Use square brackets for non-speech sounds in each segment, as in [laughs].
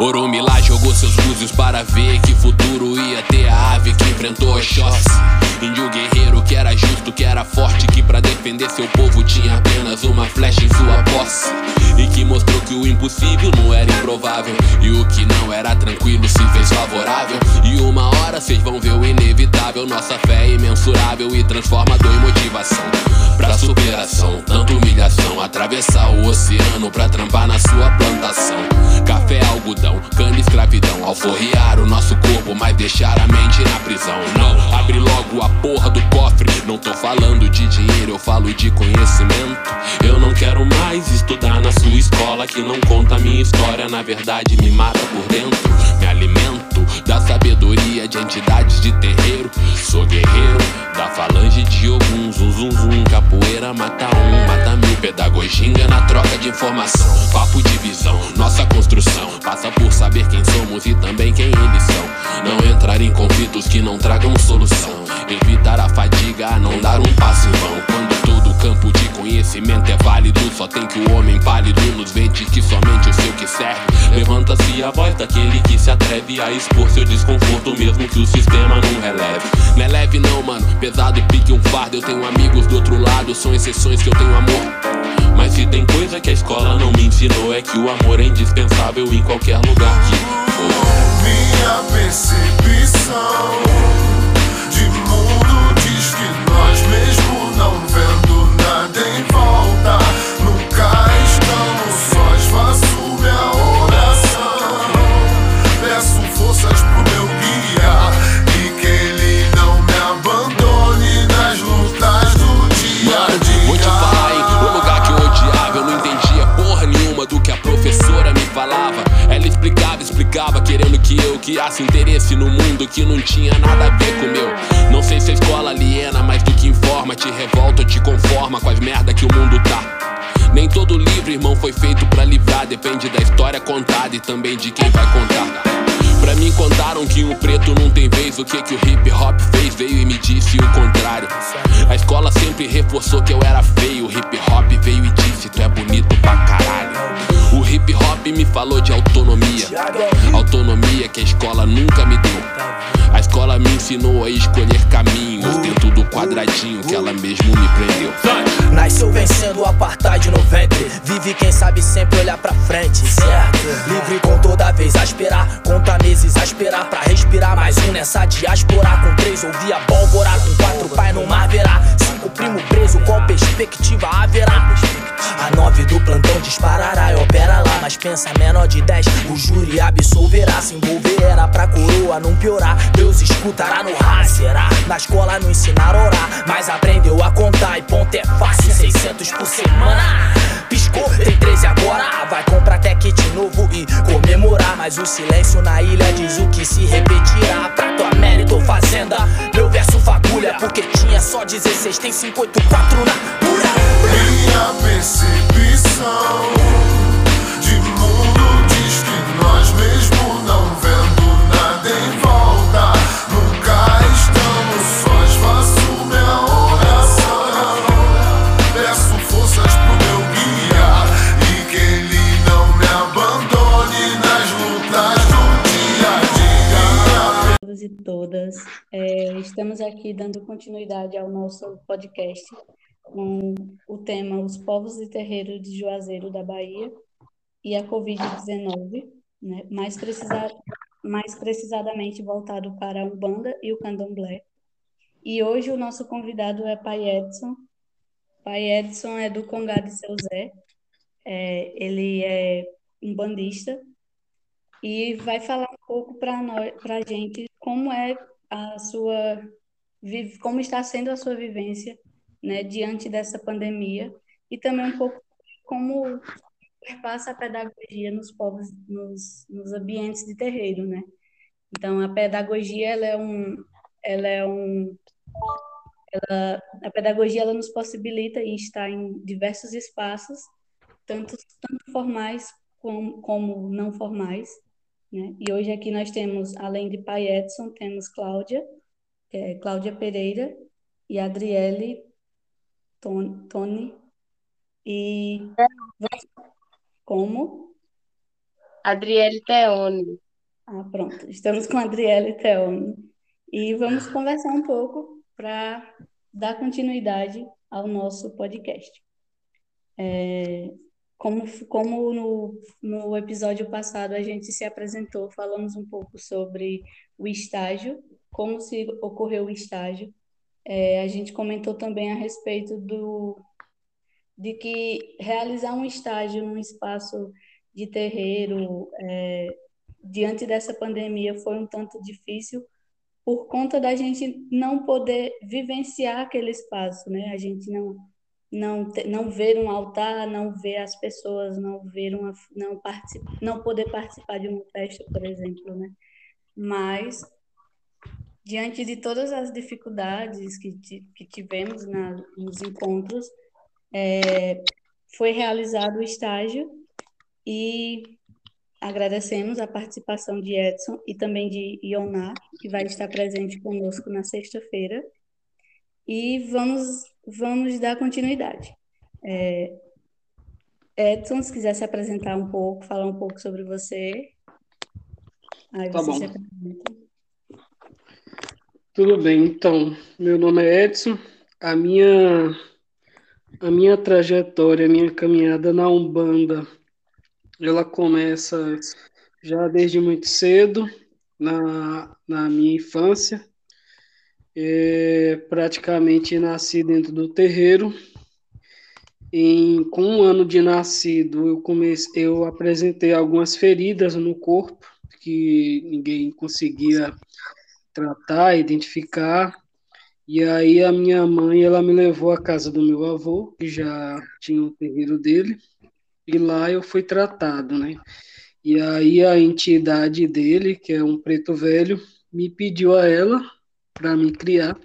Orumilá jogou seus búzios para ver que futuro ia ter a ave que enfrentou Oxóssi. Índio guerreiro que era justo, que era forte, que para defender seu povo tinha apenas uma flecha em sua posse. E que mostrou que o impossível não era improvável. E o que não era tranquilo se fez favorável. E uma hora vocês vão ver o inevitável. Nossa fé é imensurável e transformador em motivação. Pra superação, tanta humilhação. Atravessar o oceano pra trampar na sua plantação. Café, algodão, cana, escravidão. Alforriar o nosso corpo, mas deixar a mente na prisão. Não, abre logo a porra do cofre. Não tô falando de dinheiro, eu falo de conhecimento. Eu não quero mais estudar na sua escola que não conta a minha história. Na verdade, me mata por dentro. Da sabedoria de entidades de terreiro. Sou guerreiro da falange de alguns. Zum, zum, zum. Capoeira mata um, mata mil. Pedagogia na troca de informação. Papo de visão, nossa construção. Passa por saber quem somos e também quem eles são. Não entrar em conflitos que não tragam solução. Evitar a fadiga, não dar um passo em vão. Quando todo campo de conhecimento é válido, só tem que o homem pálido nos vende que somente o seu que serve. A voz daquele que se atreve a expor seu desconforto, mesmo que o sistema não releve. Não é leve, não, mano, pesado pique um fardo. Eu tenho amigos do outro lado, são exceções que eu tenho amor. Mas se tem coisa que a escola não me ensinou, é que o amor é indispensável em qualquer lugar que for. Minha percepção de mundo diz que nós, mesmo criasse interesse no mundo que não tinha nada a ver com o meu. Não sei se a escola aliena, mas do que informa, te revolta ou te conforma com as merda que o mundo tá. Nem todo livro, irmão, foi feito pra livrar. Depende da história contada e também de quem vai contar. Pra mim contaram que o preto não tem vez. O que que o hip hop fez veio e me disse o contrário. A escola sempre reforçou que eu era feio. O hip hop veio e disse: Tu é bonito pra caralho. O hip hop me falou de autonomia. Autonomia que a escola nunca me deu. A escola me ensinou a escolher caminhos dentro do quadradinho que ela mesmo me prendeu. Nasceu vencendo o apartheid no ventre. Vive quem sabe sempre olhar pra frente, certo? Livre com toda vez a esperar. Conta meses a esperar pra respirar. Mais um nessa diáspora. Com três ouvia pólvora. Com quatro pai no mar verá. Cinco primo preso, qual perspectiva haverá? A nove do plantão disparará. Mas pensa menor de dez, o júri absolverá. Se envolver era pra coroa não piorar. Deus escutará no ra, será? Na escola não ensinaram a orar, mas aprendeu a contar. E ponto é fácil, 600 por semana. Piscou, tem 13 agora. Vai comprar até kit novo e comemorar. Mas o silêncio na ilha diz o que se repetirá. Prato a mérito fazenda, meu verso fagulha. Porque tinha só 16, tem 584 na pura. Minha percepção nós, mesmo não vendo nada em volta, nunca estamos sós. Faço minha oração, peço forças meu guia e que ele não me abandone nas lutas do dia todos e todas. É, estamos aqui dando continuidade ao nosso podcast com o tema Os Povos de Terreiro de Juazeiro da Bahia e a Covid-19, né? mais, precisa, mais precisadamente voltado para a Umbanda e o Candomblé. E hoje o nosso convidado é Pai Edson. Pai Edson é do Congá de Seu Zé. É, ele é um bandista e vai falar um pouco para nós, para a gente, como é a sua, como está sendo a sua vivência, né, diante dessa pandemia e também um pouco como passa a pedagogia nos povos, nos, nos ambientes de terreiro, né? Então a pedagogia ela é um, ela é um, ela, a pedagogia ela nos possibilita estar em diversos espaços, tanto tanto formais como, como não formais né? E hoje aqui nós temos, além de Pai Edson, temos Cláudia, é Cláudia Pereira, e Adriele Ton- Tony, e como? Adriele Teone. Ah, pronto. Estamos com a Adriele Teone. E vamos conversar um pouco para dar continuidade ao nosso podcast. É, como como no, no episódio passado a gente se apresentou, falamos um pouco sobre o estágio, como se ocorreu o estágio. É, a gente comentou também a respeito do de que realizar um estágio num espaço de terreiro é, diante dessa pandemia foi um tanto difícil por conta da gente não poder vivenciar aquele espaço, né? A gente não não não ver um altar, não ver as pessoas, não ver uma não participar, não poder participar de uma festa, por exemplo, né? Mas diante de todas as dificuldades que, que tivemos na, nos encontros, é, foi realizado o estágio e agradecemos a participação de Edson e também de Ioná, que vai estar presente conosco na sexta-feira. E vamos, vamos dar continuidade. É, Edson, se quiser se apresentar um pouco, falar um pouco sobre você. Aí tá bom. Tudo bem, então, meu nome é Edson. A minha a minha trajetória, a minha caminhada na Umbanda, ela começa já desde muito cedo, na, na minha infância. É, praticamente nasci dentro do terreiro. Em, com um ano de nascido, eu, comecei, eu apresentei algumas feridas no corpo que ninguém conseguia tratar, identificar. E aí a minha mãe, ela me levou à casa do meu avô, que já tinha o terreiro dele, e lá eu fui tratado, né? E aí a entidade dele, que é um preto velho, me pediu a ela para me criar.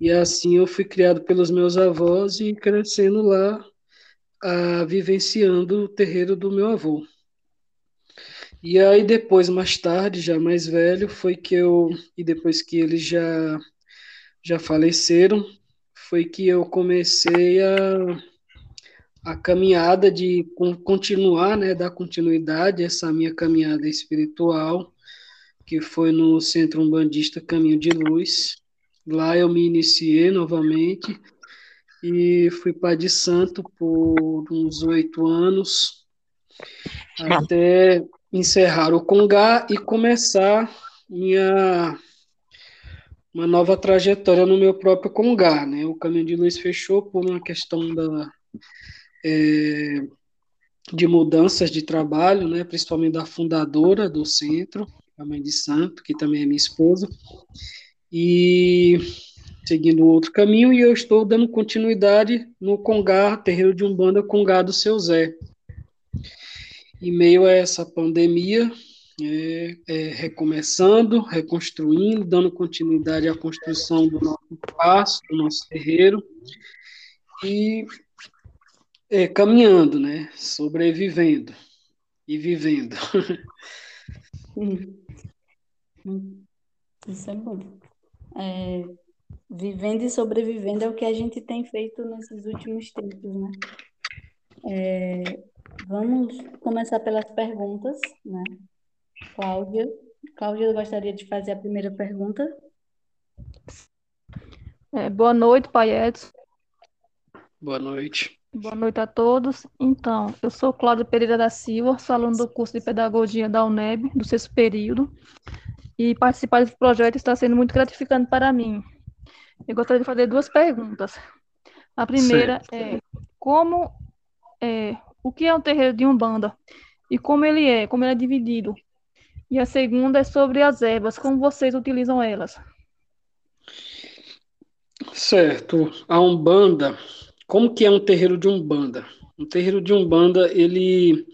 E assim eu fui criado pelos meus avós e crescendo lá, a, vivenciando o terreiro do meu avô. E aí depois, mais tarde, já mais velho, foi que eu, e depois que eles já já faleceram, foi que eu comecei a, a caminhada de continuar, né, dar continuidade a essa minha caminhada espiritual, que foi no Centro Umbandista Caminho de Luz. Lá eu me iniciei novamente e fui pai de santo por uns oito anos, até encerrar o Congá e começar minha uma nova trajetória no meu próprio Congá, né? O Caminho de Luz fechou por uma questão da, é, de mudanças de trabalho, né? Principalmente da fundadora do centro, a mãe de santo, que também é minha esposa, e seguindo outro caminho, e eu estou dando continuidade no Congá, terreiro de Umbanda Congá do Seu Zé. Em meio a essa pandemia, é, é, recomeçando, reconstruindo, dando continuidade à construção do nosso espaço, do nosso terreiro, e é, caminhando, né? Sobrevivendo e vivendo. [laughs] Isso é bom. É, vivendo e sobrevivendo é o que a gente tem feito nesses últimos tempos, né? É, vamos começar pelas perguntas, né? Cláudia. Cláudia, eu gostaria de fazer a primeira pergunta. É, boa noite, Pai Edson. Boa noite. Boa noite a todos. Então, eu sou Cláudia Pereira da Silva, sou aluno do curso de Pedagogia da UNEB, do sexto período, e participar desse projeto está sendo muito gratificante para mim. Eu gostaria de fazer duas perguntas. A primeira certo. é como é, o que é um terreiro de Umbanda e como ele é, como ele é dividido e a segunda é sobre as ervas, como vocês utilizam elas? Certo. A Umbanda, como que é um terreiro de Umbanda? Um terreiro de Umbanda, ele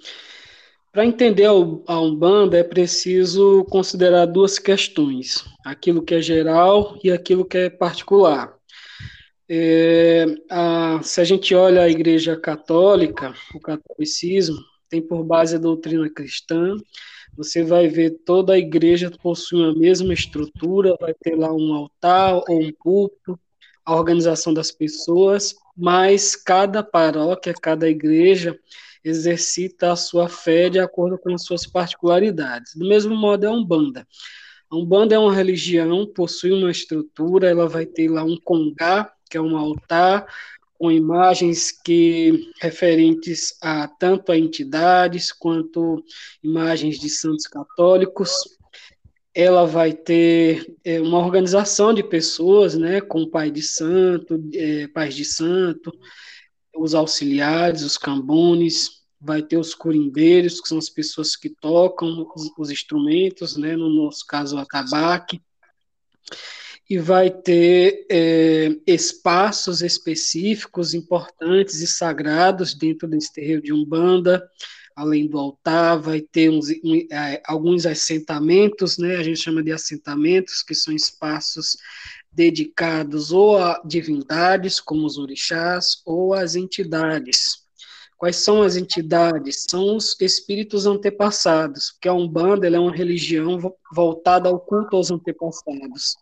para entender a Umbanda é preciso considerar duas questões: aquilo que é geral e aquilo que é particular. É, a, se a gente olha a Igreja Católica, o catolicismo tem por base a doutrina cristã, você vai ver toda a igreja possui a mesma estrutura, vai ter lá um altar ou um púlpito, a organização das pessoas, mas cada paróquia, cada igreja, exercita a sua fé de acordo com as suas particularidades. Do mesmo modo é a Umbanda. A Umbanda é uma religião, possui uma estrutura, ela vai ter lá um congá, que é um altar, com imagens que referentes a tanto a entidades quanto imagens de santos católicos. Ela vai ter é, uma organização de pessoas, né, com pai de santo, é, pais de santo, os auxiliares, os cambones, vai ter os corimbeiros, que são as pessoas que tocam os, os instrumentos, né, no nosso caso o atabaque, e vai ter é, espaços específicos importantes e sagrados dentro desse terreiro de Umbanda, além do altar, vai ter uns, um, é, alguns assentamentos, né, a gente chama de assentamentos, que são espaços dedicados ou a divindades, como os orixás, ou às entidades. Quais são as entidades? São os espíritos antepassados, porque a Umbanda é uma religião voltada ao culto aos antepassados.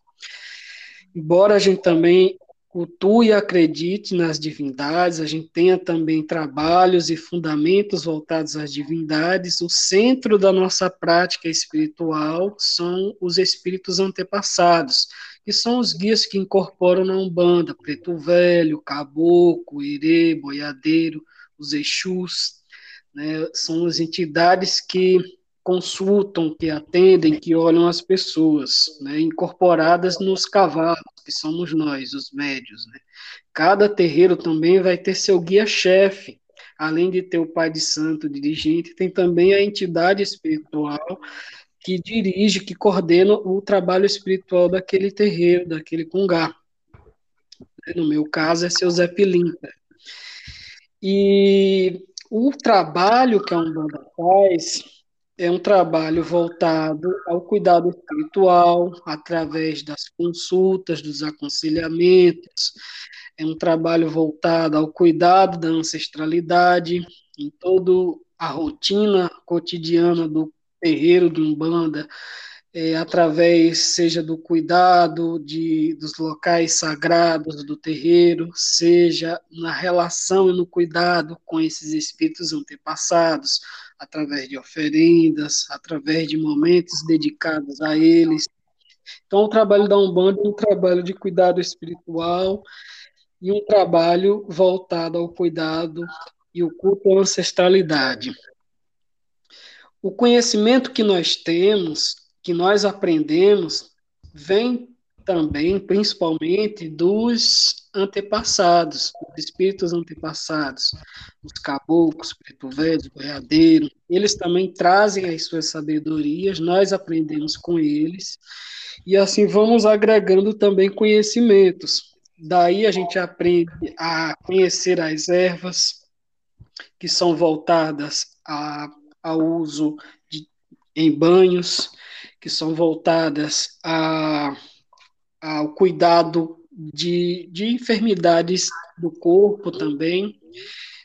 Embora a gente também cultue e acredite nas divindades, a gente tenha também trabalhos e fundamentos voltados às divindades, o centro da nossa prática espiritual são os espíritos antepassados, que são os guias que incorporam na Umbanda, Preto Velho, Caboclo, Irê, Boiadeiro, os Exus, né, são as entidades que consultam, que atendem, que olham as pessoas, né, incorporadas nos cavalos, que somos nós, os médios. Né. Cada terreiro também vai ter seu guia-chefe, além de ter o pai de santo dirigente, tem também a entidade espiritual que dirige, que coordena o trabalho espiritual daquele terreiro, daquele congá. No meu caso é seu Zé Pilinta. E o trabalho que a Umbanda faz é um trabalho voltado ao cuidado espiritual, através das consultas, dos aconselhamentos, é um trabalho voltado ao cuidado da ancestralidade, em toda a rotina cotidiana do terreiro de Umbanda, é, através, seja do cuidado de, dos locais sagrados do terreiro, seja na relação e no cuidado com esses espíritos antepassados, através de oferendas, através de momentos dedicados a eles. Então, o trabalho da Umbanda é um trabalho de cuidado espiritual e um trabalho voltado ao cuidado e o culto à ancestralidade. O conhecimento que nós temos, que nós aprendemos, vem também, principalmente, dos antepassados, os espíritos antepassados, os caboclos, preto velho, boiadeiro, eles também trazem as suas sabedorias, nós aprendemos com eles, e assim vamos agregando também conhecimentos. Daí a gente aprende a conhecer as ervas, que são voltadas a, ao uso de, em banhos, que são voltadas a ao cuidado de, de enfermidades do corpo também,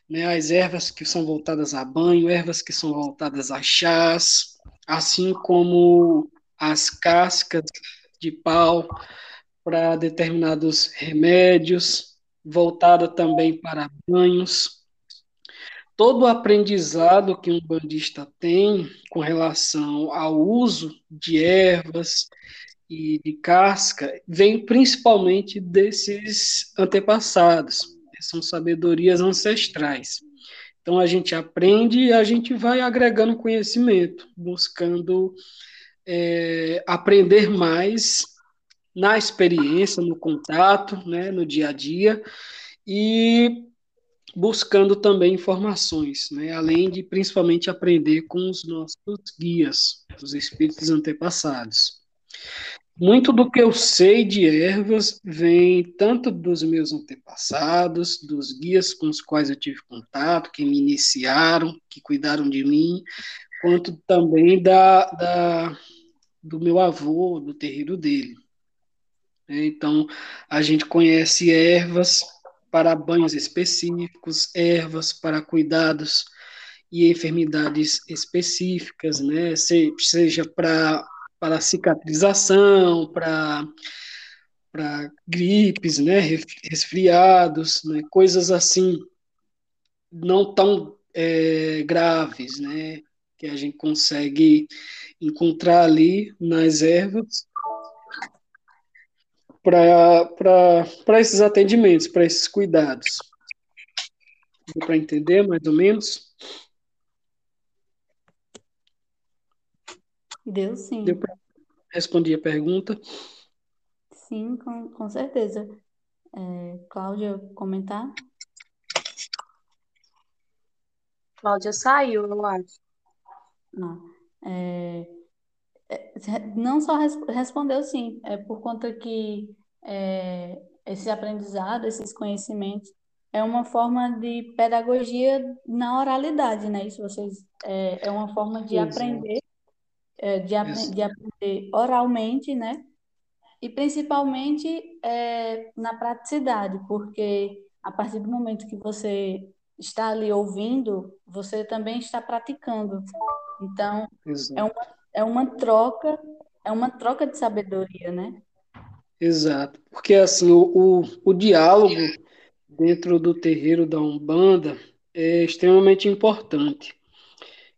né, as ervas que são voltadas a banho, ervas que são voltadas a chás, assim como as cascas de pau para determinados remédios, voltada também para banhos. Todo o aprendizado que um bandista tem com relação ao uso de ervas, e de casca vem principalmente desses antepassados, são sabedorias ancestrais. Então a gente aprende e a gente vai agregando conhecimento, buscando é, aprender mais na experiência, no contato, né, no dia a dia, e buscando também informações, né, além de principalmente aprender com os nossos guias, os espíritos antepassados. Muito do que eu sei de ervas vem tanto dos meus antepassados, dos guias com os quais eu tive contato, que me iniciaram, que cuidaram de mim, quanto também da, da do meu avô, do terreiro dele. Então, a gente conhece ervas para banhos específicos, ervas para cuidados e enfermidades específicas, né? seja para para cicatrização, para para gripes, né, resfriados, né, coisas assim não tão é, graves, né? Que a gente consegue encontrar ali nas ervas para esses atendimentos, para esses cuidados. Deu para entender mais ou menos? Deu sim. Deu para responder a pergunta? Sim, com, com certeza. É, Cláudia, comentar? Cláudia saiu, eu acho. Não. É, é, não só res, respondeu sim, é por conta que é, esse aprendizado, esses conhecimentos, é uma forma de pedagogia na oralidade, né? Isso vocês é, é uma forma de Exato. aprender, é, de, apre- Exato. de aprender oralmente, né? E principalmente é, na praticidade, porque a partir do momento que você está ali ouvindo, você também está praticando. Então, é uma, é uma troca, é uma troca de sabedoria, né? Exato. Porque assim, o, o, o diálogo dentro do terreiro da Umbanda é extremamente importante.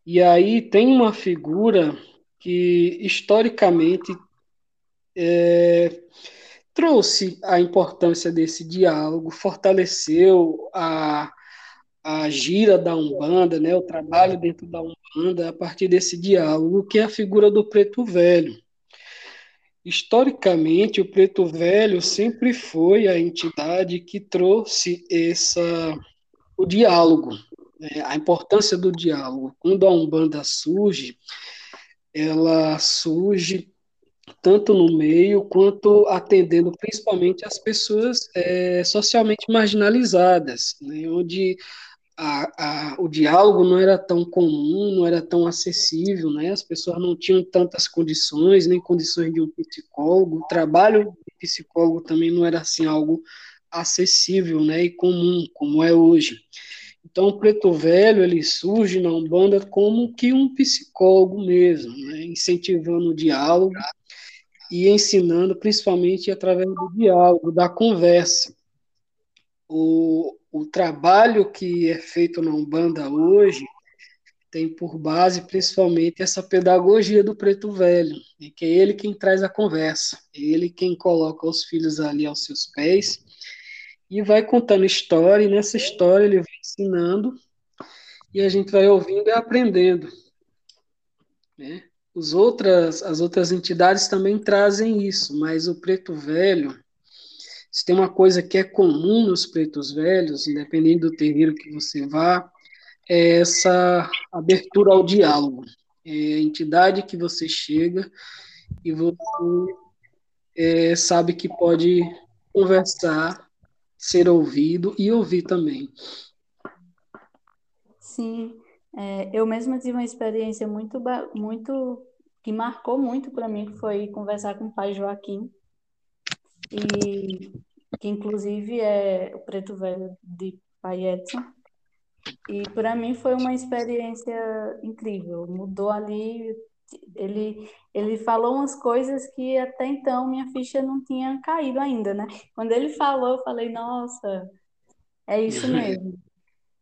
E aí tem uma figura que historicamente é, trouxe a importância desse diálogo, fortaleceu a, a gira da Umbanda, né, o trabalho dentro da Umbanda a partir desse diálogo, que é a figura do preto velho. Historicamente, o preto velho sempre foi a entidade que trouxe essa, o diálogo, né, a importância do diálogo. Quando a Umbanda surge, ela surge tanto no meio quanto atendendo principalmente as pessoas é, socialmente marginalizadas, né, onde a, a, o diálogo não era tão comum, não era tão acessível, né, as pessoas não tinham tantas condições, nem condições de um psicólogo, o trabalho de psicólogo também não era assim algo acessível né, e comum, como é hoje. Então, o Preto Velho ele surge na Umbanda como que um psicólogo mesmo, né, incentivando o diálogo, e ensinando principalmente através do diálogo, da conversa. O, o trabalho que é feito na Umbanda hoje tem por base principalmente essa pedagogia do preto velho, e que é ele quem traz a conversa, é ele quem coloca os filhos ali aos seus pés e vai contando história, e nessa história ele vai ensinando, e a gente vai ouvindo e aprendendo. Né? Os outras, as outras entidades também trazem isso, mas o preto velho, se tem uma coisa que é comum nos pretos velhos, independente do terreiro que você vá, é essa abertura ao diálogo. É a entidade que você chega e você é, sabe que pode conversar, ser ouvido e ouvir também. Sim, é, eu mesma tive uma experiência muito, muito que marcou muito para mim, que foi conversar com o pai Joaquim, e que inclusive é o preto velho de pai Edson. E para mim foi uma experiência incrível, mudou ali. Ele, ele falou umas coisas que até então minha ficha não tinha caído ainda, né? Quando ele falou, eu falei, nossa, é isso mesmo.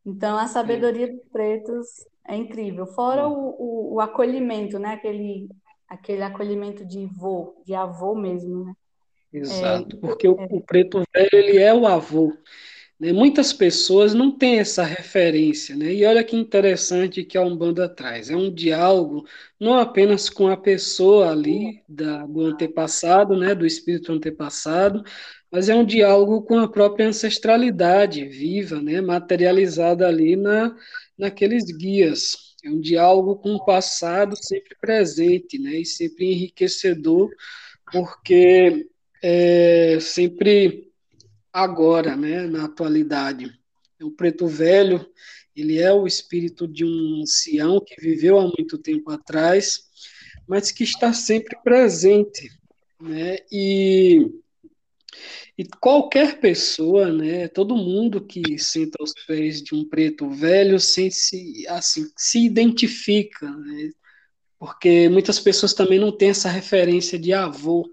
Então, a sabedoria dos pretos é incrível. Fora o, o, o acolhimento, né? Aquele, aquele acolhimento de avô, de avô mesmo, né? Exato, é, porque o, é... o, preto velho, ele é o avô. Né? Muitas pessoas não têm essa referência, né? E olha que interessante que a Umbanda traz. É um diálogo não apenas com a pessoa ali da, do antepassado, né? Do espírito antepassado, mas é um diálogo com a própria ancestralidade viva, né? Materializada ali na, naqueles guias. É um diálogo com o passado sempre presente, né? E sempre enriquecedor, porque é sempre agora, né, na atualidade. O preto velho, ele é o espírito de um ancião que viveu há muito tempo atrás, mas que está sempre presente, né? E, e qualquer pessoa, né, todo mundo que senta aos pés de um preto velho se assim se identifica, né? Porque muitas pessoas também não têm essa referência de avô,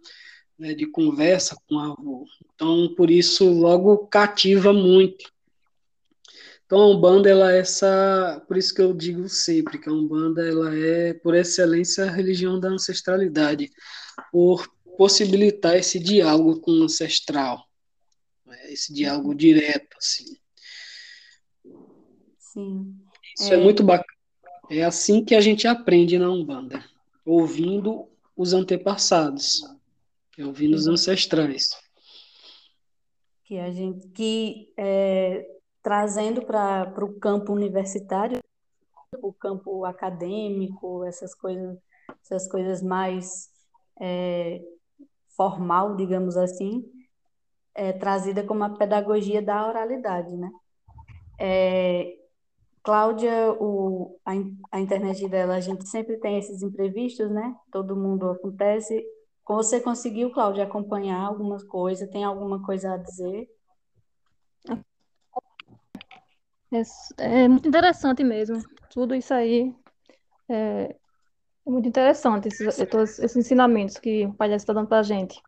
né, de conversa com o avô. Então, por isso, logo cativa muito. Então a Umbanda ela é essa, por isso que eu digo sempre que a Umbanda ela é por excelência a religião da ancestralidade, por possibilitar esse diálogo com o ancestral, né? esse diálogo direto assim. Sim. Isso é... é muito bacana. É assim que a gente aprende na Umbanda, ouvindo os antepassados, ouvindo os ancestrais. Que a gente que é, trazendo para o campo universitário, o campo acadêmico, essas coisas, essas coisas mais é, formal, digamos assim, é trazida como a pedagogia da oralidade, né? É, Cláudia, o, a, a internet dela, a gente sempre tem esses imprevistos, né? Todo mundo acontece. Você conseguiu, Cláudia, acompanhar alguma coisa? Tem alguma coisa a dizer? É, é, muito interessante mesmo. Tudo isso aí é, é muito interessante, esses, todos esses ensinamentos que o Pai está dando para a gente.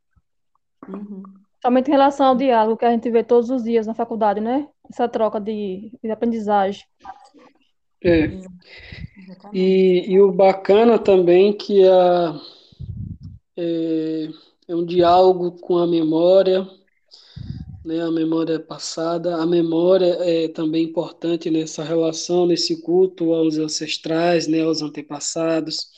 Uhum. Somente em relação ao diálogo que a gente vê todos os dias na faculdade, né? Essa troca de, de aprendizagem. É. E, e o bacana também que a, é, é um diálogo com a memória, né, a memória passada. A memória é também importante nessa relação, nesse culto aos ancestrais, né, aos antepassados.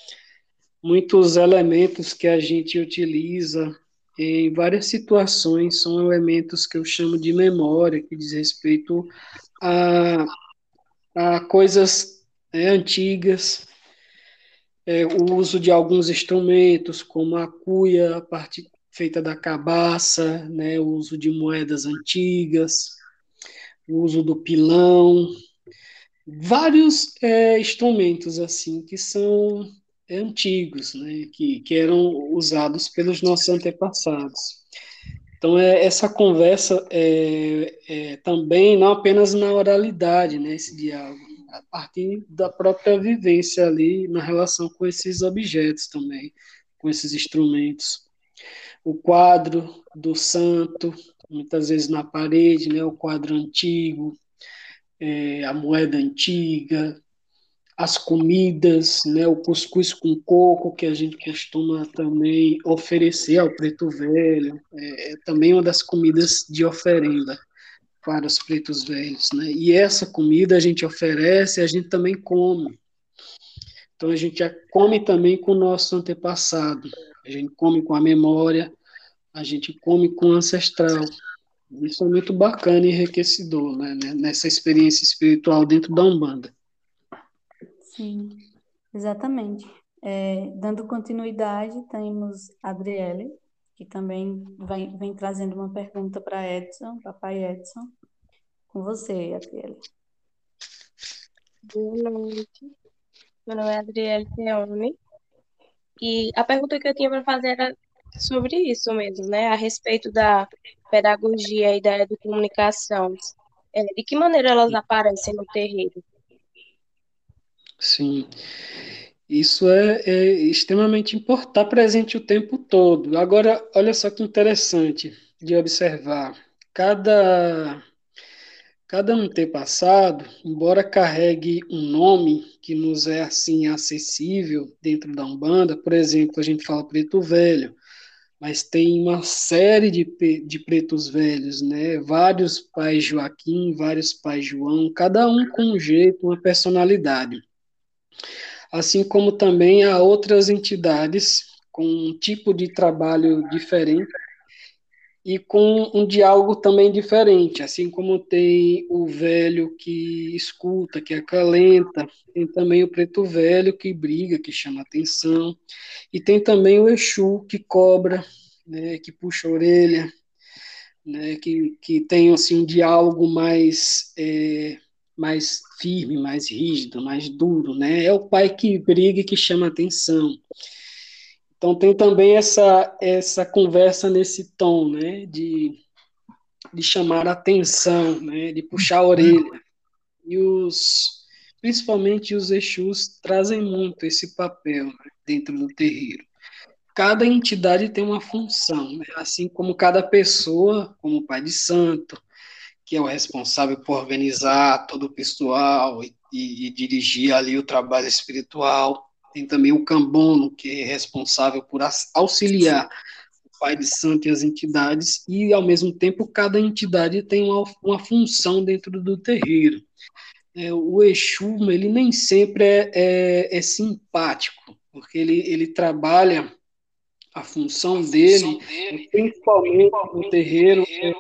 Muitos elementos que a gente utiliza em várias situações são elementos que eu chamo de memória, que diz respeito a, a coisas né, antigas, é, o uso de alguns instrumentos, como a cuia, a parte feita da cabaça, né, o uso de moedas antigas, o uso do pilão, vários é, instrumentos assim que são é, antigos, né, que, que eram usados pelos nossos antepassados. Então, é, essa conversa é, é, também, não apenas na oralidade, né, esse diálogo, a partir da própria vivência ali, na relação com esses objetos também, com esses instrumentos. O quadro do santo, muitas vezes na parede, né, o quadro antigo, é, a moeda antiga, as comidas, né, o cuscuz com coco, que a gente costuma também oferecer ao preto velho, é, é também uma das comidas de oferenda para os pretos velhos. Né? E essa comida a gente oferece, a gente também come. Então a gente come também com o nosso antepassado, a gente come com a memória, a gente come com o ancestral. Isso é muito bacana e enriquecedor, né, nessa experiência espiritual dentro da Umbanda. Sim, exatamente. É, dando continuidade, temos Adriele, que também vem, vem trazendo uma pergunta para Edson, papai Edson. Com você, Adriele. Boa noite. Meu nome é Adriele Teone. E a pergunta que eu tinha para fazer era sobre isso mesmo, né? A respeito da pedagogia e da educomunicação. É, de que maneira elas aparecem no terreiro? Sim, isso é, é extremamente importante, está presente o tempo todo. Agora, olha só que interessante de observar. Cada Cada antepassado, embora carregue um nome que nos é assim acessível dentro da Umbanda, por exemplo, a gente fala preto velho, mas tem uma série de, de pretos velhos, né? Vários pais Joaquim, vários pais João, cada um com um jeito, uma personalidade. Assim como também há outras entidades com um tipo de trabalho diferente e com um diálogo também diferente, assim como tem o velho que escuta, que acalenta, tem também o preto velho que briga, que chama atenção, e tem também o Exu que cobra, né, que puxa a orelha, né, que, que tem assim, um diálogo mais, é, mais firme, mais rígido, mais duro. Né? É o pai que briga e que chama atenção. Então tem também essa, essa conversa nesse tom, né, de, de chamar atenção, né, de puxar a orelha. E os, principalmente os Exus trazem muito esse papel né, dentro do terreiro. Cada entidade tem uma função, né, assim como cada pessoa, como o pai de santo, que é o responsável por organizar todo o pessoal e, e, e dirigir ali o trabalho espiritual. Tem também o Cambono, que é responsável por auxiliar o Pai de Santo e as entidades, e ao mesmo tempo cada entidade tem uma, uma função dentro do terreiro. É, o Exu, ele nem sempre é, é, é simpático, porque ele, ele trabalha a função, a dele, função dele, principalmente, no terreiro, é,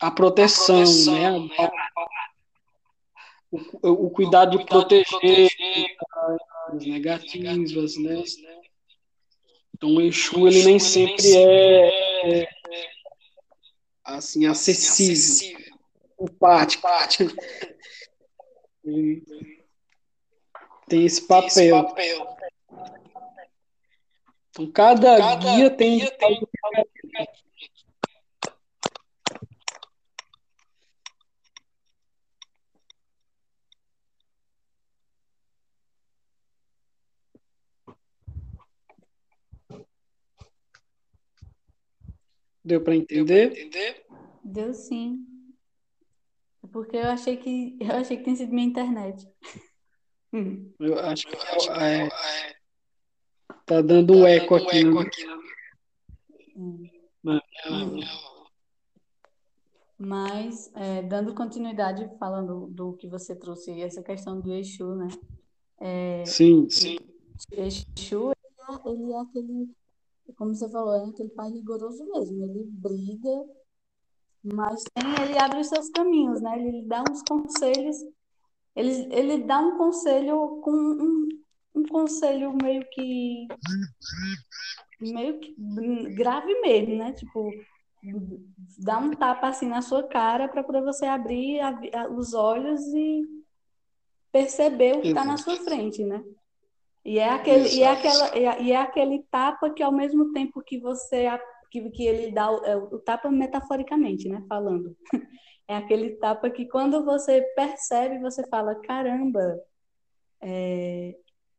a proteção, a proteção né? né? O, o, cuidado de proteger as negativas, né? Então o Exu, ele nem sempre é, é assim, acessível, empático. Tem esse papel. Então, cada, cada guia tem, guia tem... Deu para entender? entender? Deu sim. Porque eu achei que eu achei que tinha sido minha internet. [laughs] Eu acho que é, é, Tá dando um tá eco dando aqui. Eco aqui né? Mas, é, dando continuidade, falando do que você trouxe, essa questão do Exu, né? É, sim, sim. Exu, ele é aquele, como você falou, é aquele pai rigoroso mesmo. Ele briga, mas tem, ele abre os seus caminhos, né? Ele dá uns conselhos, ele, ele dá um conselho com um, um conselho meio que meio que grave mesmo, né? Tipo, dá um tapa assim na sua cara para poder você abrir a, a, os olhos e perceber o que está na sua frente, né? E é aquele e é aquela e é aquele tapa que ao mesmo tempo que você que, que ele dá o, é, o tapa metaforicamente, né? Falando. [laughs] É aquele tapa que quando você percebe, você fala, caramba, é,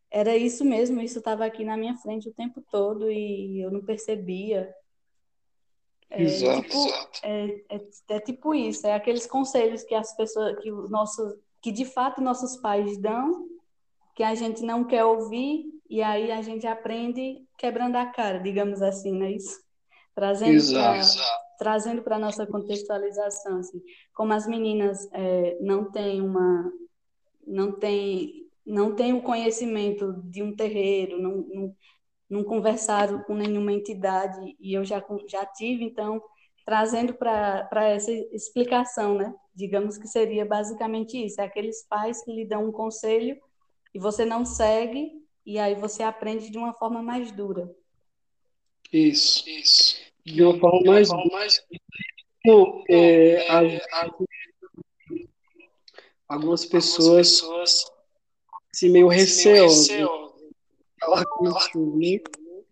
era isso mesmo, isso estava aqui na minha frente o tempo todo e eu não percebia. É, exato, tipo, exato. É, é, é, tipo isso, é aqueles conselhos que as pessoas, que os nossos, que de fato nossos pais dão, que a gente não quer ouvir e aí a gente aprende quebrando a cara, digamos assim, não é isso? Trazendo para trazendo para nossa contextualização, assim, como as meninas é, não têm uma não têm não têm o conhecimento de um terreiro, não, não, não conversaram com nenhuma entidade, e eu já, já tive, então, trazendo para essa explicação, né? Digamos que seria basicamente isso: é aqueles pais que lhe dão um conselho e você não segue, e aí você aprende de uma forma mais dura. Isso, isso. De uma forma mais. Uma forma mais... Então, é, é, algumas pessoas, algumas pessoas meio receoso. Falar com isso, né?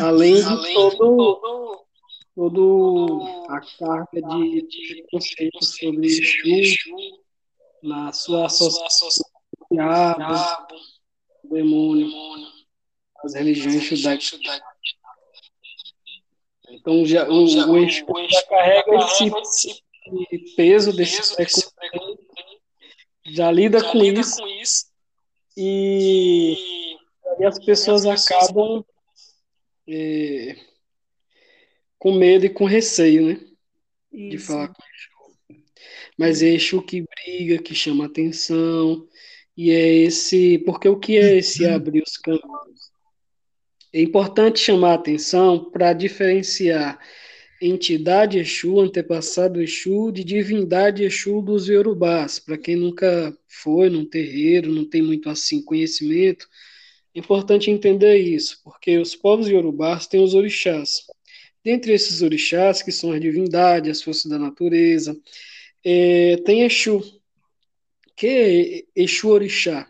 Além de Além todo, todo a carga de, de conceito sobre Exu na sua associação diabo, demônio, as religiões judaicas. Então já, o, o Exu já carrega esse peso desse preconceito já lida, com, isso, e, e as pessoas, as pessoas acabam é, com medo e com receio, né? Isso. De falar com Exu. Mas é Exu que briga, que chama atenção, e é esse. Porque o que é esse abrir os caminhos? É importante chamar atenção para diferenciar entidade Exu, antepassado Exu, de divindade Exu dos Yorubás. Para quem nunca foi num terreiro, não tem muito assim conhecimento, é importante entender isso, porque os povos Yorubás têm os orixás. Dentre esses orixás, que são as divindades, as forças da natureza, é, tem Exu, que é Exu Orixá,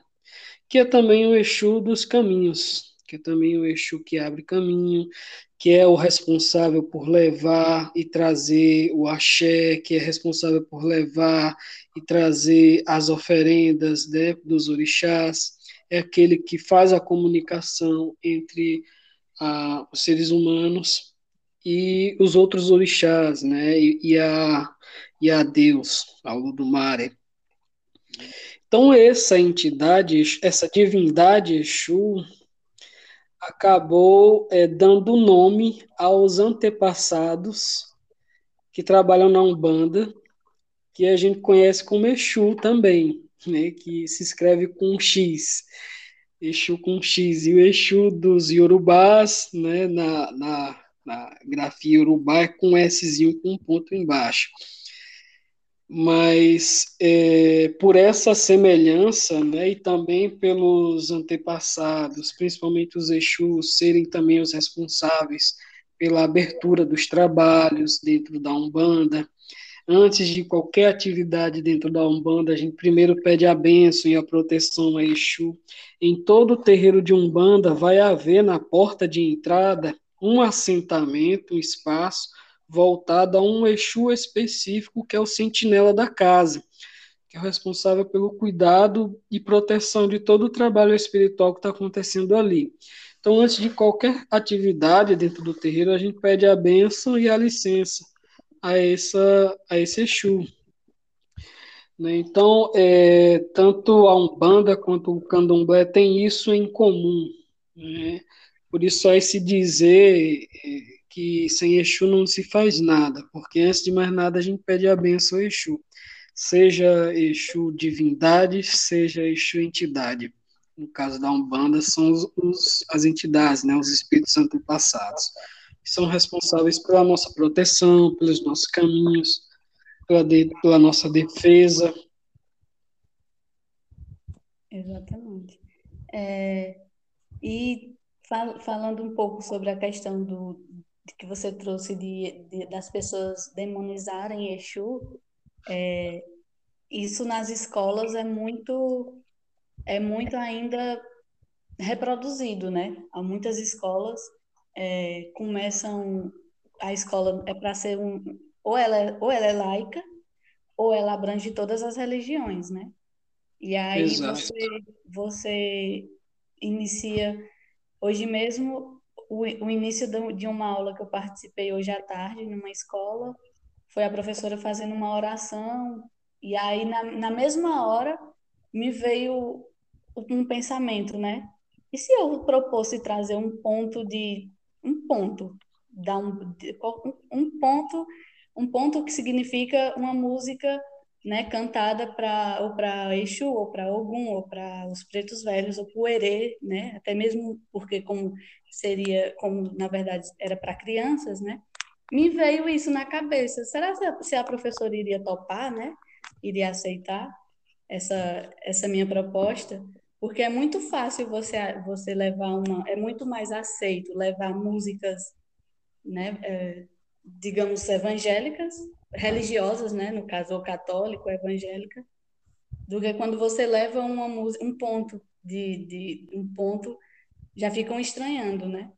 que é também o Exu dos caminhos, que é também o Exu que abre caminho, que é o responsável por levar e trazer o axé, que é responsável por levar e trazer as oferendas né, dos orixás, é aquele que faz a comunicação entre ah, os seres humanos e os outros orixás, né? E, e a, e a Deus, ao Ludumare. Então, essa entidade, essa divindade Exu, acabou é, dando nome aos antepassados que trabalham na Umbanda, que a gente conhece como Exu também, né, que se escreve com X. Exu com X. E o Exu dos Yorubás, né, na, na, na grafia Yorubá, é com S com um ponto embaixo mas é, por essa semelhança, né, e também pelos antepassados, principalmente os Exus, serem também os responsáveis pela abertura dos trabalhos dentro da Umbanda. Antes de qualquer atividade dentro da Umbanda, a gente primeiro pede a bênção e a proteção a Exu. Em todo o terreiro de Umbanda vai haver na porta de entrada um assentamento, um espaço, voltada a um Exu específico, que é o sentinela da casa, que é o responsável pelo cuidado e proteção de todo o trabalho espiritual que está acontecendo ali. Então, antes de qualquer atividade dentro do terreiro, a gente pede a bênção e a licença a, essa, a esse Exu. Né? Então, é, tanto a Umbanda quanto o Candomblé têm isso em comum. Né? Por isso, só esse dizer é, que sem Exu não se faz nada, porque antes de mais nada a gente pede a benção ao Exu. Seja Exu divindade, seja Exu entidade. No caso da Umbanda, são os, os, as entidades, né, os espíritos antepassados, que são responsáveis pela nossa proteção, pelos nossos caminhos, pela, de, pela nossa defesa. Exatamente. É, e fal, falando um pouco sobre a questão do, que você trouxe de, de das pessoas demonizarem Exu, é, isso nas escolas é muito é muito ainda reproduzido, né? Há muitas escolas é, começam a escola é para ser um ou ela é, ou ela é laica ou ela abrange todas as religiões, né? E aí Exato. você você inicia hoje mesmo o, o início de uma aula que eu participei hoje à tarde numa escola foi a professora fazendo uma oração e aí na, na mesma hora me veio um pensamento, né? E se eu propôsse trazer um ponto de um ponto, dar um, um ponto, um ponto que significa uma música né, cantada para ou para Exu, ou para Ogum, ou para os pretos velhos, ou para o Erê, né, até mesmo porque como seria, como na verdade era para crianças, né, me veio isso na cabeça. Será se a professora iria topar, né, iria aceitar essa essa minha proposta? Porque é muito fácil você você levar uma, é muito mais aceito levar músicas, né, é, digamos evangélicas religiosas, né, no caso ou católico, ou evangélica, do que quando você leva uma música, um ponto de, de um ponto, já ficam estranhando, né?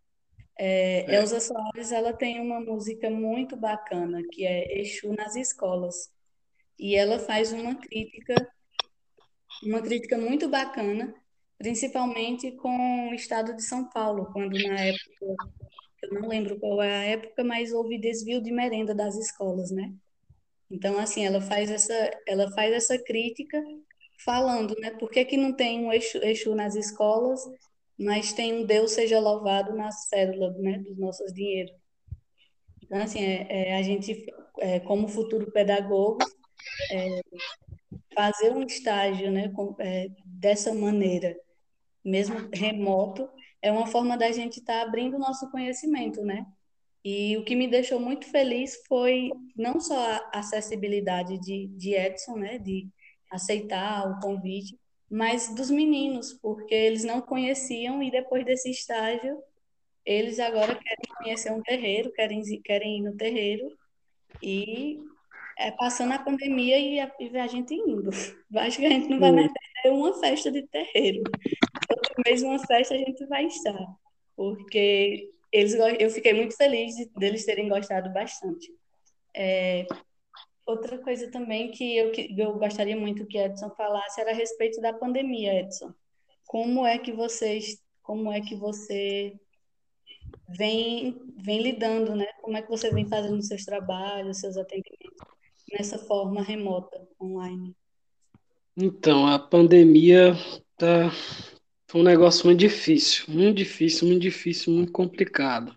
É, é. Elza Soares, ela tem uma música muito bacana que é Exu nas escolas e ela faz uma crítica, uma crítica muito bacana, principalmente com o estado de São Paulo, quando na época eu não lembro qual é a época, mas houve desvio de merenda das escolas, né? Então, assim, ela faz essa, ela faz essa crítica falando, né? Por que, que não tem um eixo, eixo nas escolas, mas tem um Deus seja louvado nas cédulas, né? Dos nossos dinheiros. Então, assim, é, é a gente, é, como futuro pedagogo, é, fazer um estágio, né? Com, é, dessa maneira, mesmo remoto, é uma forma da gente estar tá abrindo o nosso conhecimento, né? E o que me deixou muito feliz foi não só a acessibilidade de, de Edson, né, de aceitar o convite, mas dos meninos, porque eles não conheciam e depois desse estágio, eles agora querem conhecer um terreiro, querem, querem ir no terreiro e é passando a pandemia e a, e a gente indo. [laughs] Acho que a gente não vai mais ter uma festa de terreiro mesmo uma festa a gente vai estar, porque eles, eu fiquei muito feliz de, deles terem gostado bastante. É, outra coisa também que eu, que eu gostaria muito que Edson falasse era a respeito da pandemia, Edson. Como é que vocês, como é que você vem, vem lidando, né? Como é que você vem fazendo seus trabalhos, seus atendimentos nessa forma remota, online? Então, a pandemia tá foi um negócio muito difícil, muito difícil, muito difícil, muito complicado.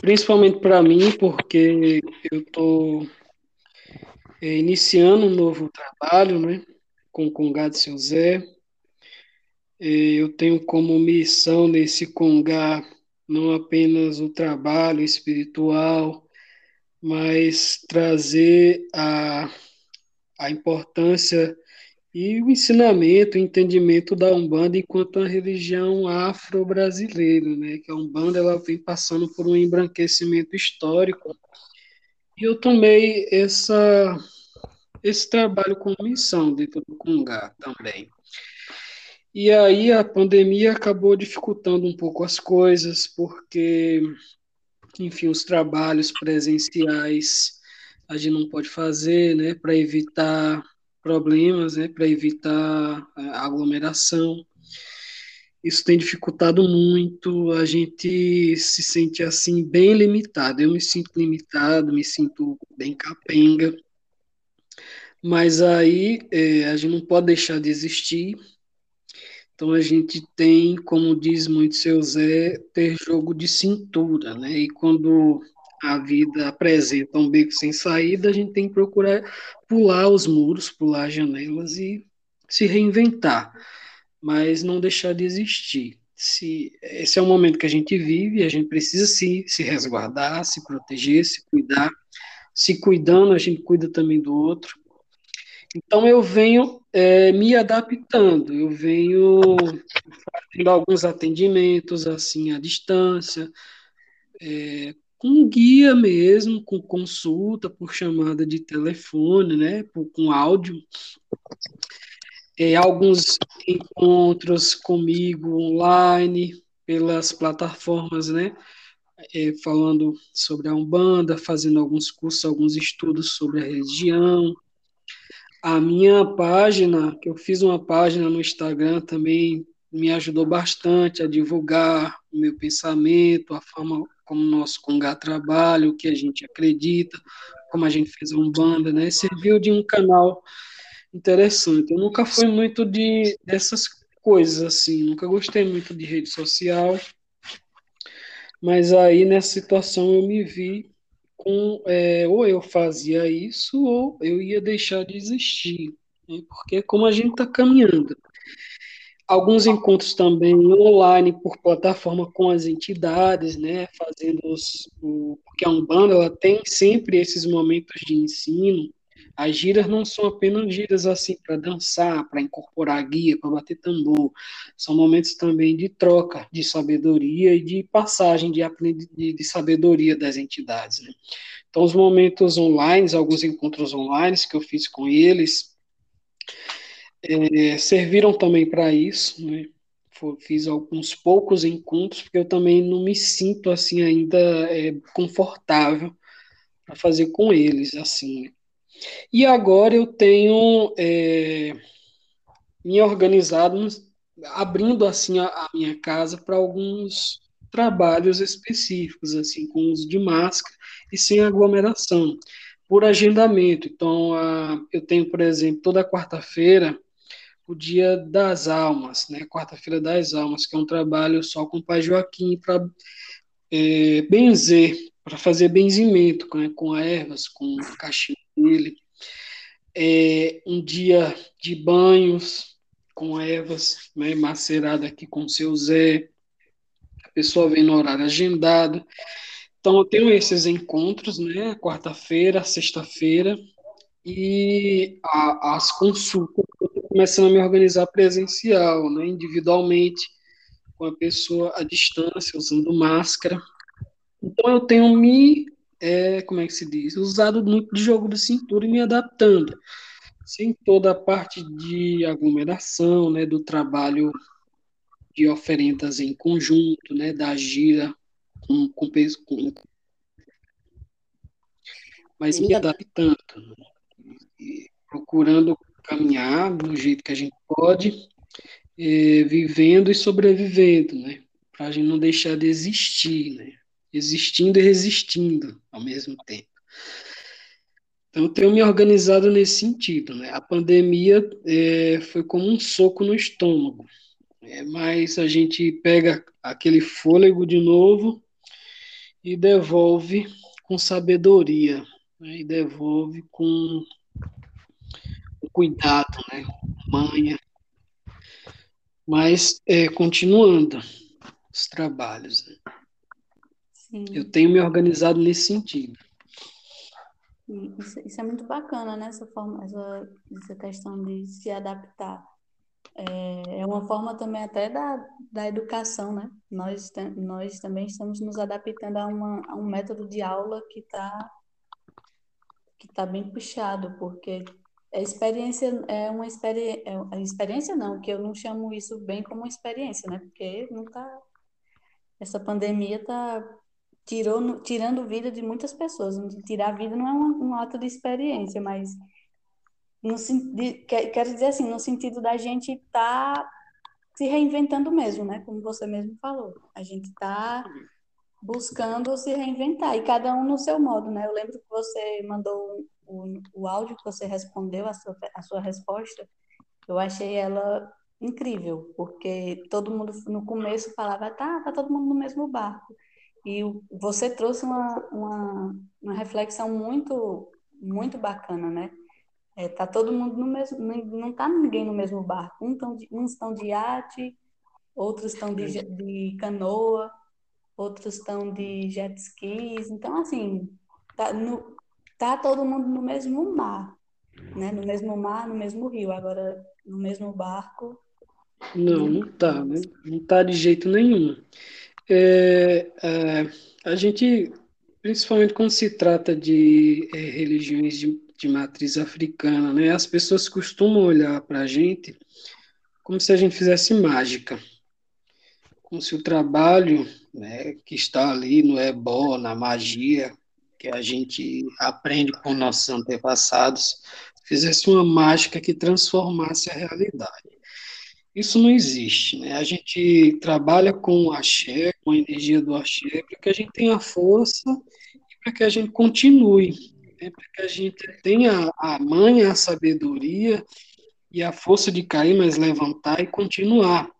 Principalmente para mim, porque eu estou é, iniciando um novo trabalho, né, com o Congado Seu Zé. É, eu tenho como missão nesse Congá não apenas o trabalho espiritual, mas trazer a, a importância e o ensinamento, o entendimento da Umbanda enquanto uma religião afro-brasileira, né? Que a Umbanda ela vem passando por um embranquecimento histórico. E eu tomei essa esse trabalho com missão dentro do Congá também. E aí a pandemia acabou dificultando um pouco as coisas, porque, enfim, os trabalhos presenciais a gente não pode fazer, né, para evitar problemas, né, para evitar aglomeração. Isso tem dificultado muito, a gente se sente assim bem limitado. Eu me sinto limitado, me sinto bem capenga. Mas aí é, a gente não pode deixar de existir, então a gente tem, como diz muito seu Zé, ter jogo de cintura, né? E quando a vida apresenta um beco sem saída, a gente tem que procurar pular os muros, pular as janelas e se reinventar, mas não deixar de existir. Se, esse é o momento que a gente vive, a gente precisa se, se resguardar, se proteger, se cuidar. Se cuidando, a gente cuida também do outro. Então eu venho é, me adaptando, eu venho fazendo alguns atendimentos assim à distância, é, com guia mesmo, com consulta por chamada de telefone, né, por, com áudio, é, alguns encontros comigo online pelas plataformas, né, é, falando sobre a Umbanda, fazendo alguns cursos, alguns estudos sobre a religião, a minha página, que eu fiz uma página no Instagram também, me ajudou bastante a divulgar o meu pensamento, a forma como o nosso Congá trabalha, o que a gente acredita, como a gente fez a Umbanda, né? Serviu de um canal interessante. Eu nunca fui muito de dessas coisas assim, nunca gostei muito de rede social, mas aí nessa situação eu me vi é, ou eu fazia isso ou eu ia deixar de existir, né? porque como a gente está caminhando. Alguns encontros também online por plataforma com as entidades, né, fazendo os, o, porque a Umbanda ela tem sempre esses momentos de ensino. As giras não são apenas giras assim para dançar, para incorporar guia, para bater tambor. São momentos também de troca de sabedoria e de passagem de, de, de sabedoria das entidades. Né? Então, os momentos online, alguns encontros online que eu fiz com eles, é, serviram também para isso, né? Fiz alguns poucos encontros, porque eu também não me sinto assim ainda é, confortável para fazer com eles, assim. E agora eu tenho é, me organizado, abrindo assim a, a minha casa para alguns trabalhos específicos, assim, com uso de máscara e sem aglomeração, por agendamento. Então, a, eu tenho, por exemplo, toda quarta-feira o Dia das Almas, né? Quarta-feira das Almas, que é um trabalho só com o Pai Joaquim para é, benzer, para fazer benzimento né? com ervas, com cachimbo dele. É, um dia de banhos com ervas, né? macerada aqui com seu Zé, pessoa vem no horário agendado. Então, eu tenho esses encontros, né? Quarta-feira, sexta-feira, e a, as consultas. Eu estou começando a me organizar presencial, né? individualmente, com a pessoa à distância, usando máscara. Então, eu tenho me, é, como é que se diz, usado muito de jogo de cintura e me adaptando. Sem toda a parte de aglomeração, né, do trabalho de oferendas em conjunto, né, da gira com, com, com mas me adaptando, procurando caminhar do jeito que a gente pode, é, vivendo e sobrevivendo, né? para a gente não deixar de existir, né? Existindo e resistindo ao mesmo tempo. Então, eu tenho me organizado nesse sentido, né? A pandemia é, foi como um soco no estômago, é, mas a gente pega aquele fôlego de novo e devolve com sabedoria, né? e devolve com cuidado, né? manha. Mas, é, continuando os trabalhos, né? Eu tenho me organizado nesse sentido. Isso, isso, é muito bacana, né? Essa, forma, essa, essa questão de se adaptar. É, é uma forma também até da, da educação, né? Nós, nós também estamos nos adaptando a, uma, a um método de aula que está que tá bem puxado, porque a experiência é uma experiência, é, experiência não, que eu não chamo isso bem como experiência, né? Porque não tá, essa pandemia está tirou, tirando vida de muitas pessoas. Tirar vida não é um, um ato de experiência, mas no, de, quero dizer assim, no sentido da gente estar tá se reinventando mesmo, né? Como você mesmo falou. A gente está buscando se reinventar, e cada um no seu modo, né? Eu lembro que você mandou o, o áudio que você respondeu, a sua, a sua resposta, eu achei ela incrível, porque todo mundo no começo falava, tá, tá todo mundo no mesmo barco. E você trouxe uma, uma, uma reflexão muito, muito bacana, né? É, tá todo mundo no mesmo, não tá ninguém no mesmo barco. Um tão de, uns estão de iate, outros estão de, de canoa, outros estão de jet skis. Então, assim, tá, no, tá todo mundo no mesmo mar, né? No mesmo mar, no mesmo rio. Agora, no mesmo barco. Não, não tá, né? Não tá de jeito nenhum. É, é, a gente, principalmente quando se trata de é, religiões de, de, matriz africana, né, as pessoas costumam olhar para a gente como se a gente fizesse mágica, como se o trabalho né, que está ali no ebó, na magia, que a gente aprende com nossos antepassados, fizesse uma mágica que transformasse a realidade. Isso não existe, né? A gente trabalha com o axé, com a energia do axé, para que a gente tenha força e para que a gente continue, né? para que a gente tenha a manha, a sabedoria e a força de cair, mas levantar e continuar.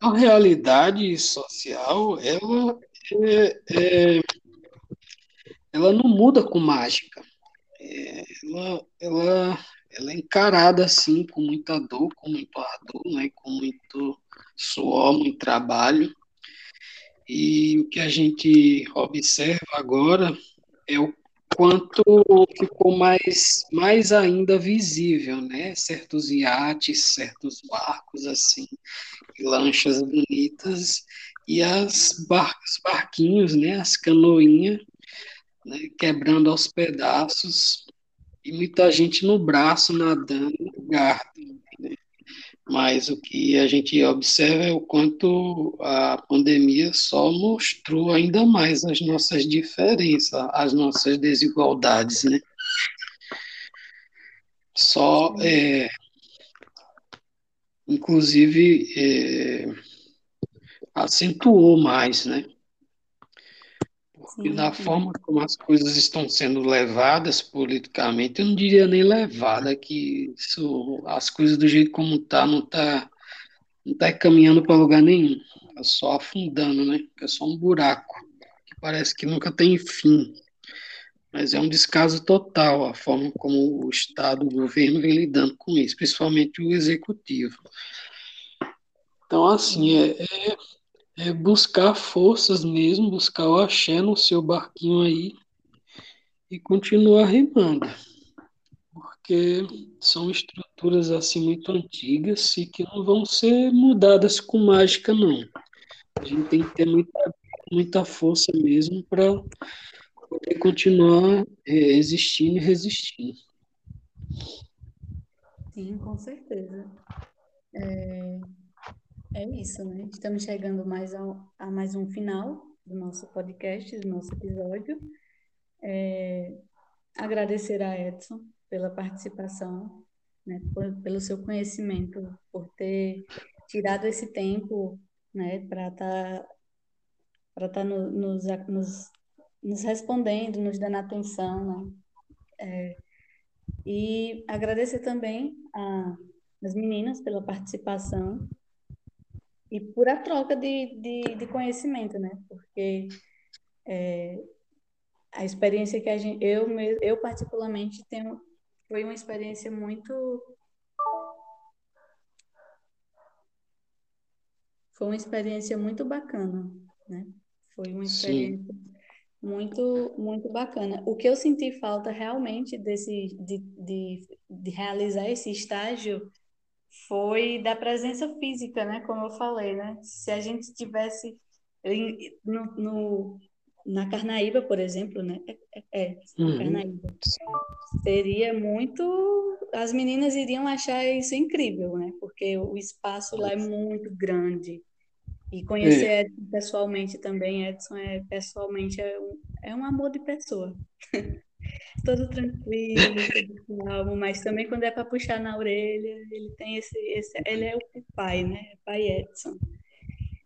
A realidade social, ela, é, é, ela não muda com mágica. É, ela, ela ela é encarada assim com muita dor, com muito ardor, né, com muito suor, muito trabalho. E o que a gente observa agora é o quanto ficou mais, mais ainda visível, né? Certos iates, certos barcos assim, lanchas bonitas e as barquinhos, né? As canoinhas, né? quebrando aos pedaços e muita gente no braço nadando no garden. Né? Mas o que a gente observa é o quanto a pandemia só mostrou ainda mais as nossas diferenças, as nossas desigualdades, né? Só, é, inclusive, é, acentuou mais, né? E da forma como as coisas estão sendo levadas politicamente, eu não diria nem levada, que isso, as coisas do jeito como está, não está não tá caminhando para lugar nenhum. Está só afundando, né? É só um buraco, que parece que nunca tem fim. Mas é um descaso total a forma como o Estado, o governo vem lidando com isso, principalmente o executivo. Então, assim, é, é é buscar forças mesmo, buscar o axé no seu barquinho aí e continuar remando. Porque são estruturas assim muito antigas e que não vão ser mudadas com mágica, não. A gente tem que ter muita, muita força mesmo para poder continuar é, existindo e resistindo. Sim, com certeza. É, é isso, né? Estamos chegando mais ao, a mais um final do nosso podcast, do nosso episódio. É, agradecer a Edson pela participação, né, por, pelo seu conhecimento, por ter tirado esse tempo né, para estar tá, tá no, nos, nos, nos respondendo, nos dando atenção, né? É, e agradecer também a, as meninas pela participação e por a troca de, de, de conhecimento, né? Porque é, a experiência que a gente, eu, eu particularmente tenho, foi uma experiência muito foi uma experiência muito bacana, né? Foi uma experiência Sim. muito muito bacana. O que eu senti falta realmente desse de, de, de realizar esse estágio foi da presença física, né? Como eu falei, né? Se a gente tivesse no, no na Carnaíba, por exemplo, né? É, é, é uhum. Carnaíba. Seria muito. As meninas iriam achar isso incrível, né? Porque o espaço lá é muito grande. E conhecer é. Edson pessoalmente também, Edson é pessoalmente é um, é um amor de pessoa. [laughs] todo tranquilo, todo calmo, mas também quando é para puxar na orelha, ele tem esse, esse ele é o pai, né? Pai Edson.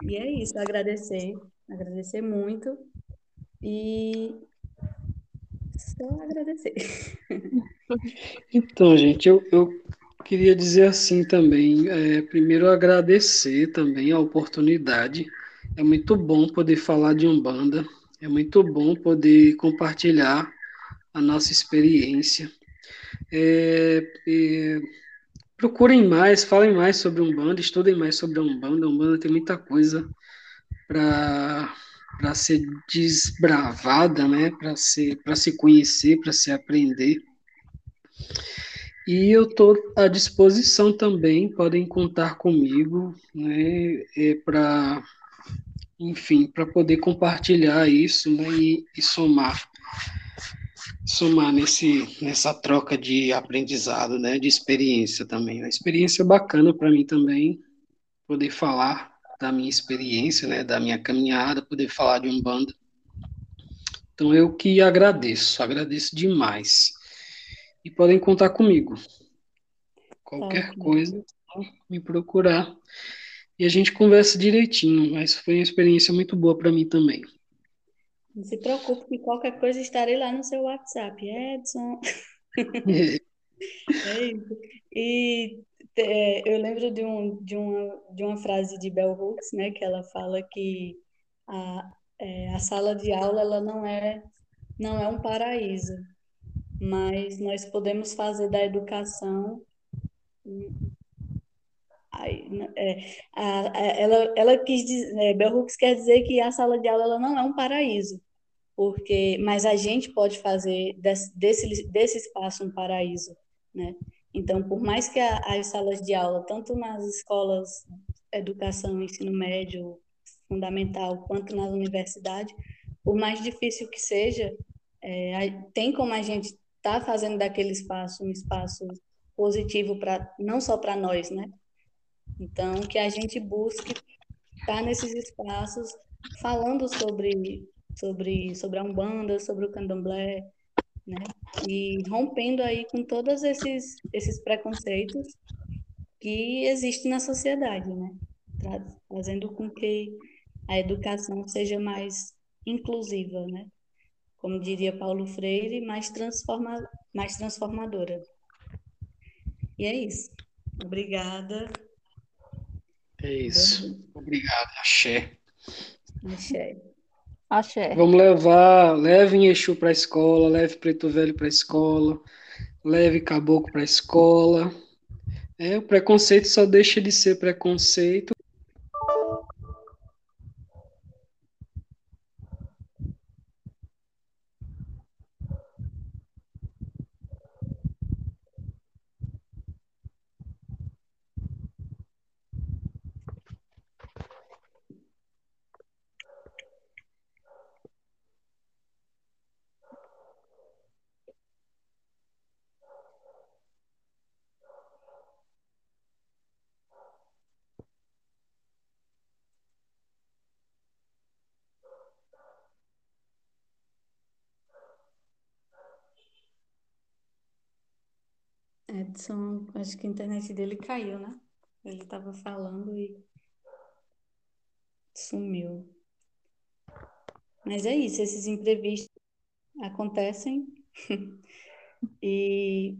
E é isso, agradecer, agradecer muito e só agradecer. [laughs] Então, gente, eu, eu queria dizer assim também, é, primeiro agradecer também a oportunidade. É muito bom poder falar de Umbanda, é muito bom poder compartilhar a nossa experiência. É, é, procurem mais, falem mais sobre Umbanda, estudem mais sobre a Umbanda. A Umbanda tem muita coisa para ser desbravada, né? Para se conhecer, para se aprender. E eu estou à disposição também, podem contar comigo, né? É, para enfim, para poder compartilhar isso né, e, e somar somar nesse, nessa troca de aprendizado, né, de experiência também. Uma experiência bacana para mim também, poder falar da minha experiência, né, da minha caminhada, poder falar de um bando. Então eu que agradeço, agradeço demais. E podem contar comigo. Qualquer coisa, me procurar. E a gente conversa direitinho, mas foi uma experiência muito boa para mim também. Não se preocupe que qualquer coisa estarei lá no seu WhatsApp, Edson. [laughs] é isso. E é, eu lembro de, um, de, uma, de uma frase de Bell Hooks, né, que ela fala que a, é, a sala de aula ela não é, não é um paraíso, mas nós podemos fazer da educação é, a, a, ela, ela quis dizer, é, Bell Hooks quer dizer que a sala de aula ela não é um paraíso, porque, mas a gente pode fazer desse, desse, desse espaço um paraíso, né? Então, por mais que a, as salas de aula, tanto nas escolas educação, ensino médio, fundamental, quanto nas universidades, por mais difícil que seja, é, tem como a gente estar tá fazendo daquele espaço um espaço positivo para não só para nós, né? Então, que a gente busque estar nesses espaços falando sobre, sobre, sobre a Umbanda, sobre o Candomblé, né? E rompendo aí com todos esses, esses preconceitos que existem na sociedade, né? Fazendo com que a educação seja mais inclusiva, né? Como diria Paulo Freire, mais, transforma, mais transformadora. E é isso. Obrigada. É isso. Obrigado. Axé. Axé. Axé. Vamos levar, levem Exu para a escola, leve Preto Velho para a escola, leve Caboclo para a escola. É, o preconceito só deixa de ser preconceito Edson, acho que a internet dele caiu, né? Ele estava falando e. sumiu. Mas é isso, esses imprevistos acontecem [laughs] e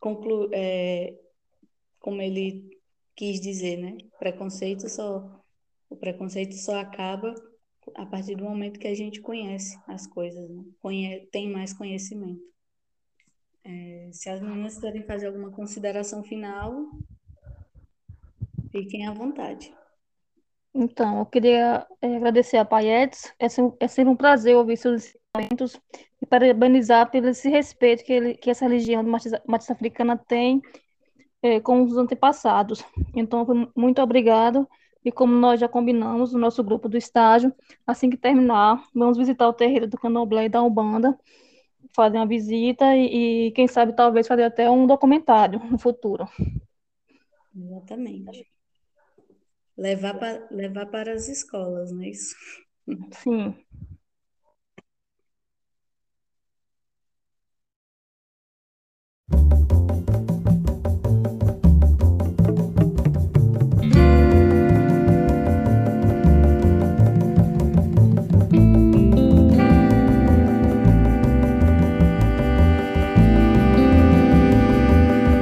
conclu é, como ele quis dizer, né? Preconceito só o preconceito só acaba a partir do momento que a gente conhece as coisas, né? Conhe tem mais conhecimento. É, se as meninas querem fazer alguma consideração final, fiquem à vontade. Então, eu queria é, agradecer a Paetes. É, é sempre um prazer ouvir seus ensinamentos e parabenizar pelo esse respeito que, ele, que essa religião matriz africana tem é, com os antepassados. Então, muito obrigado. E como nós já combinamos no nosso grupo do estágio, assim que terminar, vamos visitar o terreiro do Candomblé e da Umbanda, fazer uma visita e, e, quem sabe, talvez fazer até um documentário no futuro. Exatamente. Levar, pa, levar para as escolas, não é isso? Sim.